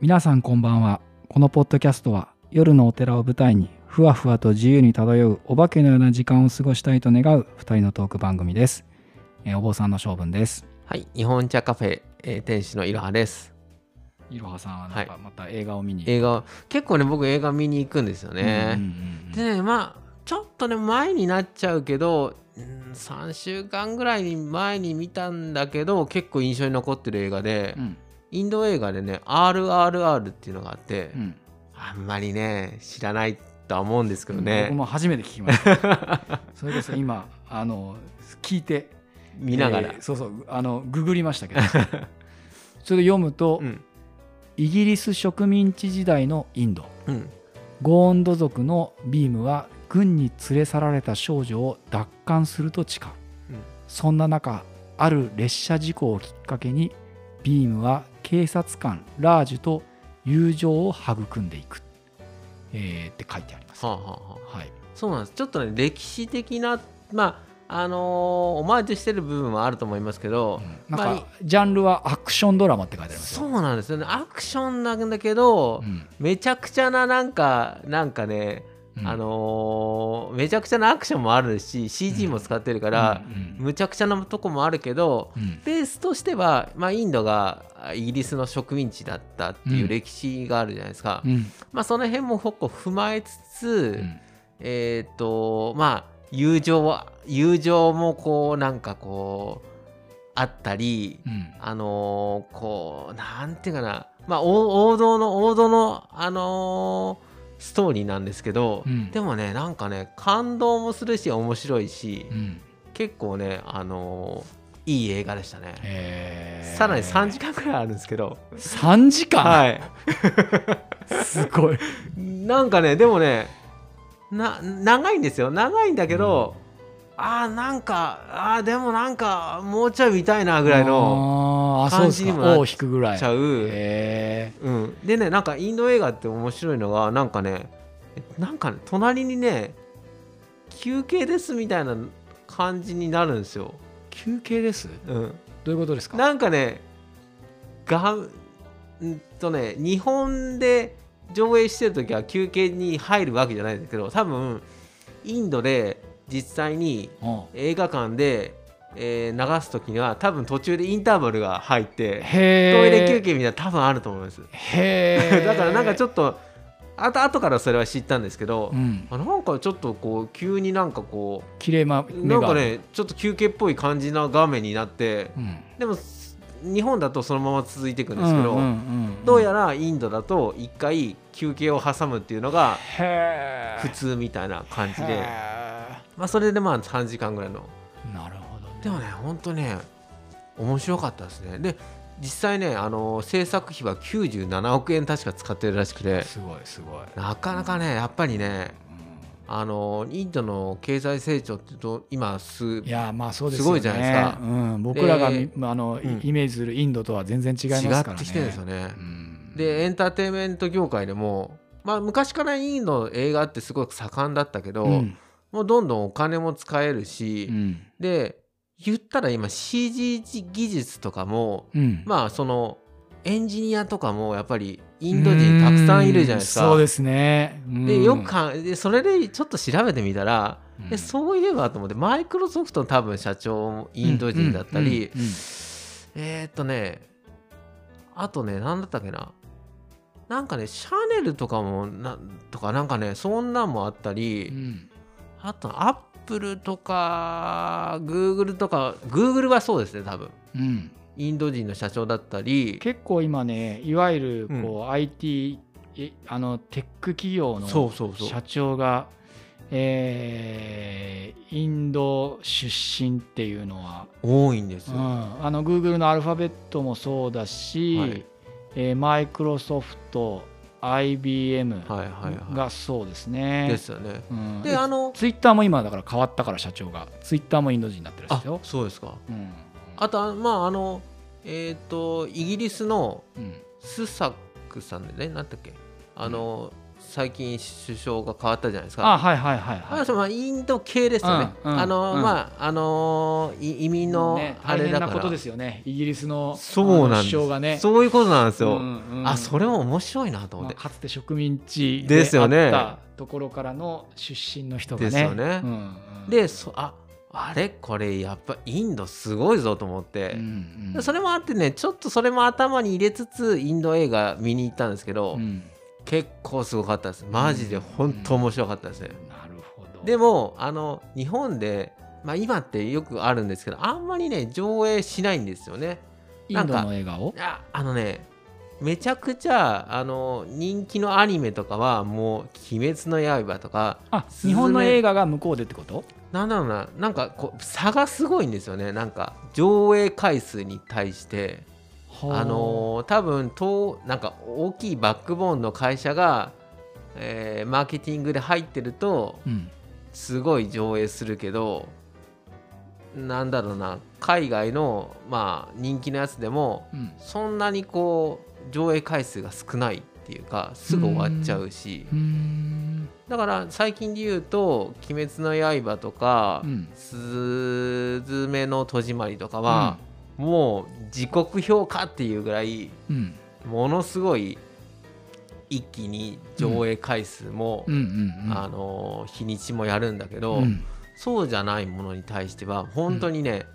皆さんこんばんは。このポッドキャストは夜のお寺を舞台にふわふわと自由に漂うお化けのような時間を過ごしたいと願う2人のトーク番組です、えーお坊さんの性分です。はい、日本茶カフェ、えー店主のいろはです。いろはさんはなんはい。かまた映画を見に、映画、結構ね、僕映画見に行くんですようんうんね。うんでね、まあ、ちょっとね、前になっちゃうけど、うん3週間ぐらいに前に見たんだけど、結構印象に残ってる映画で、うんインド映画でね、RRR っていうのがあって、うん。あんまりね、知らないとは思うんですけど僕ね、も初めて聞きました。それこそ今あの聞いて見ながら。えーそうそうあのググりましたけど。それで読むと、うん、イギリス植民地時代のインド。うん、ゴーンド族のビームは軍に連れ去られた少女を奪還すると誓う、うん。そんな中ある列車事故をきっかけにビームは警察官ラージュと友情を育んでいく、えーって書いてあります、はあ、はあはい、そうなんです。ちょっとね歴史的なまああのーオマージュしてる部分はあると思いますけど、なんまあかジャンルはアクションドラマって書いてありますよそうなんですよね。アクションなんだけど、うん。めちゃくちゃななんかなんかね、うん。あのーめちゃくちゃなアクションもあるし CG も使ってるから、うんむちゃくちゃなとこもあるけどうん。ベースとしては、まあ、インドがあイギリスの植民地だったっていう歴史があるじゃないですか、うん。まあ、その辺も結構踏まえつつ、うん。えっ、とまあ友情は友情もこうなんかこうあったり、うん。あのーこうなんていうかな。まあ王王道の王道のあのーストーリーなんですけど、うん。でもねなんかね感動もするし面白いし、うん。結構ねあのーいい映画でしたね。へー。さらに3時間くらいあるんですけど、3時間、はい、すごい。なんかねでもねな長いんですよ。長いんだけど、あーなんかあーでもなんかもうちょい見たいなぐらいの感じにもなっ尾を引くぐらい。ちゃう、へうん、でねなんかインド映画って面白いのがなんかねなんかね隣にね休憩ですみたいな感じになるんですよ、ー休憩です？うん、どういうことですか？なんかねがんとね日本で上映してる時は休憩に入るわけじゃないんだけど多分インドで実際にうん。映画館で、えー流す時には多分途中でインターバルが入ってへトイレ休憩憩みたいな多分あると思いますへ だからなんかちょっとあと後からそれは知ったんですけど、うん。あなんかちょっとこう急になんかこ綺麗まうなんかねちょっと休憩っぽい感じな画面になってうん。でも日本だとそのまま続いていくんですけど、どうやらインドだと一回休憩を挟むっていうのが普通みたいな感じで、へまあ、それでまあ3時間ぐらいのでもね本当ね面白かったですね。で実際ねあの制作費は97億円確か使ってるらしくて。すごいすごい。なかなかねやっぱりねうあのインドの経済成長っていうと今すんいやまあそうですよね。すごいじゃないですか。うん、僕らがあの、うん。イメージするインドとは全然違います違からね。ってきてるんですよね。うん。でエンターテインメント業界でも、まあ、昔からインドの映画ってすごく盛んだったけど、うん。もうどんどんお金も使えるし、うん。で言ったら今 CG 技術とかもうん。まあそのエンジニアとかもやっぱりインド人たくさんいるじゃないですか。うんそうですね。でよくかでそれでちょっと調べてみたら、うん。でそういえばと思ってマイクロソフトの多分社長もインド人だったり、えーっとねあとね何だったっけな。なんかねシャネルとかもなとかなんかねそんなんもあったり、うん。あとアップルとかグーグルとかグーグルはそうですね多分。うん。インド人の社長だったり。結構今ねいわゆるうん。こう、IT えあのテック企業のそうそうそう。社長がえーインド出身っていうのは、多いんですよ、うん、あの Google のアルファベットもそうだし、はい。えーマイクロソフト IBM はいはいはがそうですいね。ですよね。うん。であのツイッターも今だから変わったから社長がツイッターもインド人になってるんであすよ。そうですか。うん。あとあまああのえっ、とイギリスのうん。スサックさんでねなんだっけ。あの、最近首相が変わったじゃないですか。あはいはいはいはい。まあインド系ですよね、うんうんあの、うん。まああの移民のねあれだから、大変なことですよね。イギリスのそうなん首相がね。そういうことなんですよ、うんうん。あそれも面白いなと思まあ、って、かつて植民地であよね。ったところからの出身の人がね。ですよね。うんうん。でそああれ？これやっぱインドすごいぞと思って、うんうん。それもあってねちょっとそれも頭に入れつつインド映画見に行ったんですけど、うん結構すごかったです。マジで本当面白かったですね、なるほど。でもあの日本で、まあ、今ってよくあるんですけどあんまりね上映しないんですよね。インドの映画を？いやあのねめちゃくちゃあの人気のアニメとかはもう「鬼滅の刃」とか日本の映画が向こうでってこと？なんだろうななんかこう差がすごいんですよね。なんか上映回数に対してあ。のー多分となんか大きいバックボーンの会社が、えーマーケティングで入ってるとうん。すごい上映するけどなんだろうな海外のまあ人気のやつでもうん。そんなにこう上映回数が少ないっていうかすぐ終わっちゃうし。だから最近で言うと「鬼滅の刃」とかうん「すずめの戸締まり」とかは、もう時刻表かっていうぐらいうん。ものすごい一気に上映回数も、うん。うんうんあの日にちもやるんだけど、うん。そうじゃないものに対しては本当にね、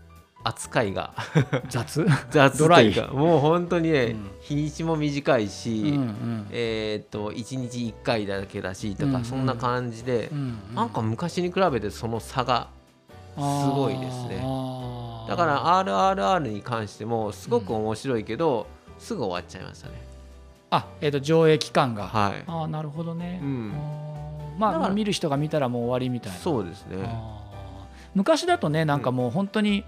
扱いが。雑？雑というかもう本当にね、うん。日にちも短いし、うんうん。えーっと1日1回だけだしとか、うんうん。そんな感じで、うんなんか昔に比べてその差がすごいですねだから RRR に関してもすごく面白いけど、すぐ終わっちゃいましたね。あえっと上映期間が。はい。ああなるほどね。うん。まあ見る人が見たらもう終わりみたいな。そうですね。昔だとねなんかもう本当に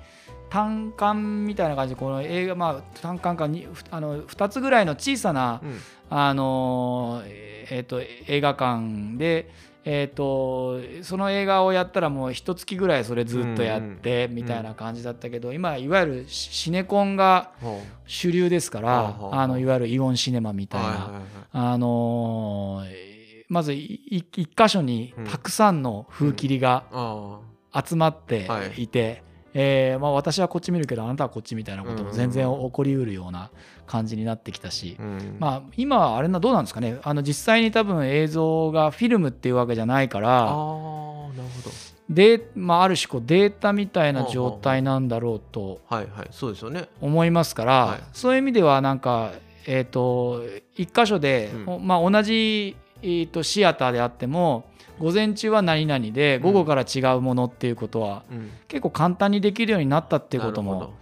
単館みたいな感じでこの映画まあ単館かにふあの2つぐらいの小さな、うん。あのーえー、と映画館で、えー、とその映画をやったらもう一月ぐらいそれずっとやってみたいな感じだったけど、今いわゆるシシネコンがほ主流ですから、あのいわゆるイオンシネマみたいな、あのーまず一箇所にたくさんの風切りがあ集まってはい。いて、えーまあ、私はこっち見るけどあなたはこっちみたいなことも全然起こりうるような感じになってきたし、あ、うん。まあ、今はあれなどうなんですかね。あの実際に多分映像がフィルムっていうわけじゃないかあらーなるほで、まあ、ある種こうデータみたいな状態なんだろうとどはいはい。そうですよね。思いますから、はい。そういう意味ではなんか、えー、と一箇所で、うん。おまあ、同じ、えー、とシアターであっても午前中は何々で午後から違うものっていうことは、うん。結構簡単にできるようになったっていうことも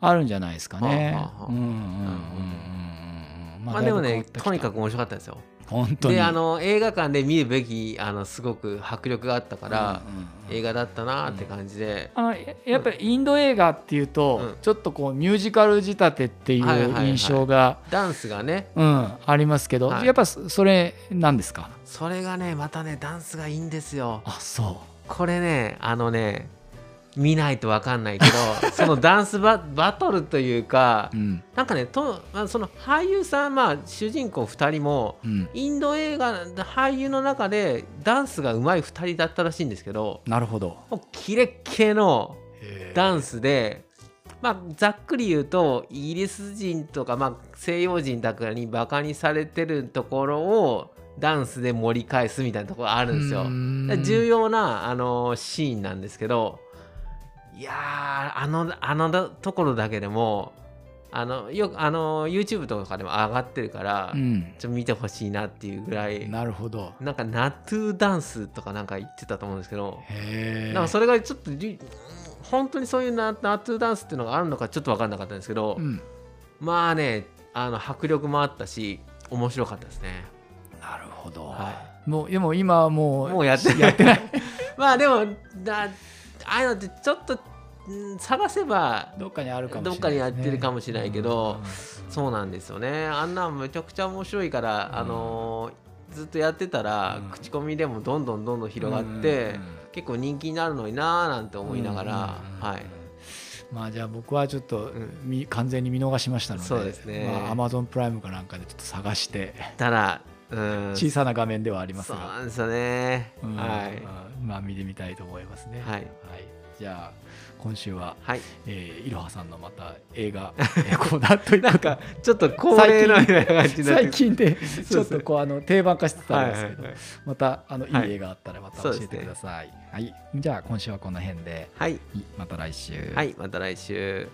あるんじゃないですかね。まあでもねとにかく面白かったですよ本当に。であの映画館で見るべきあのすごく迫力があったから、うんうんうん映画だったなって感じで、あのややっぱりインド映画っていうと、うん。ちょっとこうミュージカル仕立てっていはいはいはいう印象が、ダンスがね。うん、ありますけど、はい。やっぱそそれなんですか？それがねまたねダンスがいいんですよ。あそこれねあのね見ないと分かんないけど そのダンスババトルというかう、うん。なんかねと、まあ、その俳優さん、まあ、主人公2人もうん、インド映画俳優の中でダンスが上手い2人だったらしいんですけどなるほど。もうキレッキレのダンスで、まあ、ざっくり言うとイギリス人とか、まあ、西洋人だからにバカにされてるところをダンスで盛り返すみたいなところあるんですよ。重要なあのシーンなんですけどいやーあのあのところだけでもあのよくあの YouTube とかでも上がってるから、うん、ちょっと見てほしいなっていうぐらいなるほど。なんかナトゥダンスとかなんか言ってたと思うんですけどへえなんかそれがちょっとり本当にそういうナナトゥダンスっていうのがあるのかちょっと分かんなかったんですけど、うん、まあねあの迫力もあったし面白かったですね。なるほど、はもうでも今はもうもうやってやってない。まあでもだああいうのってちょっとん探せばどっかにあるかもしれない、どっかにやってるかもしれないけどうん。そうなんですよね。あんなんめちゃくちゃ面白いから、うん。あのーずっとやってたら、うん。口コミでもどんどんどんどん広がって、結構人気になるのになーなんて思いながら、はい。まあじゃあ僕はちょっと完全に見逃しましたのでそうですね。まあ、Amazon プライムかなんかでちょっと探して。ただうん小さな画面ではありますそうが、なんですよね、うん。はい。うんまあ見てみたいと思いますね。はい。じゃあ今週は、はい。えーいろはさんのまた映画 えーコーナーというかちょっと恒例の最近でちょっとこうあの定番化してたんですけど、はいはいはい。またあのいいはい映画あったらまた教えてください。はい、じゃあ今週はこの辺で、はい。い。また来週。はい。また来週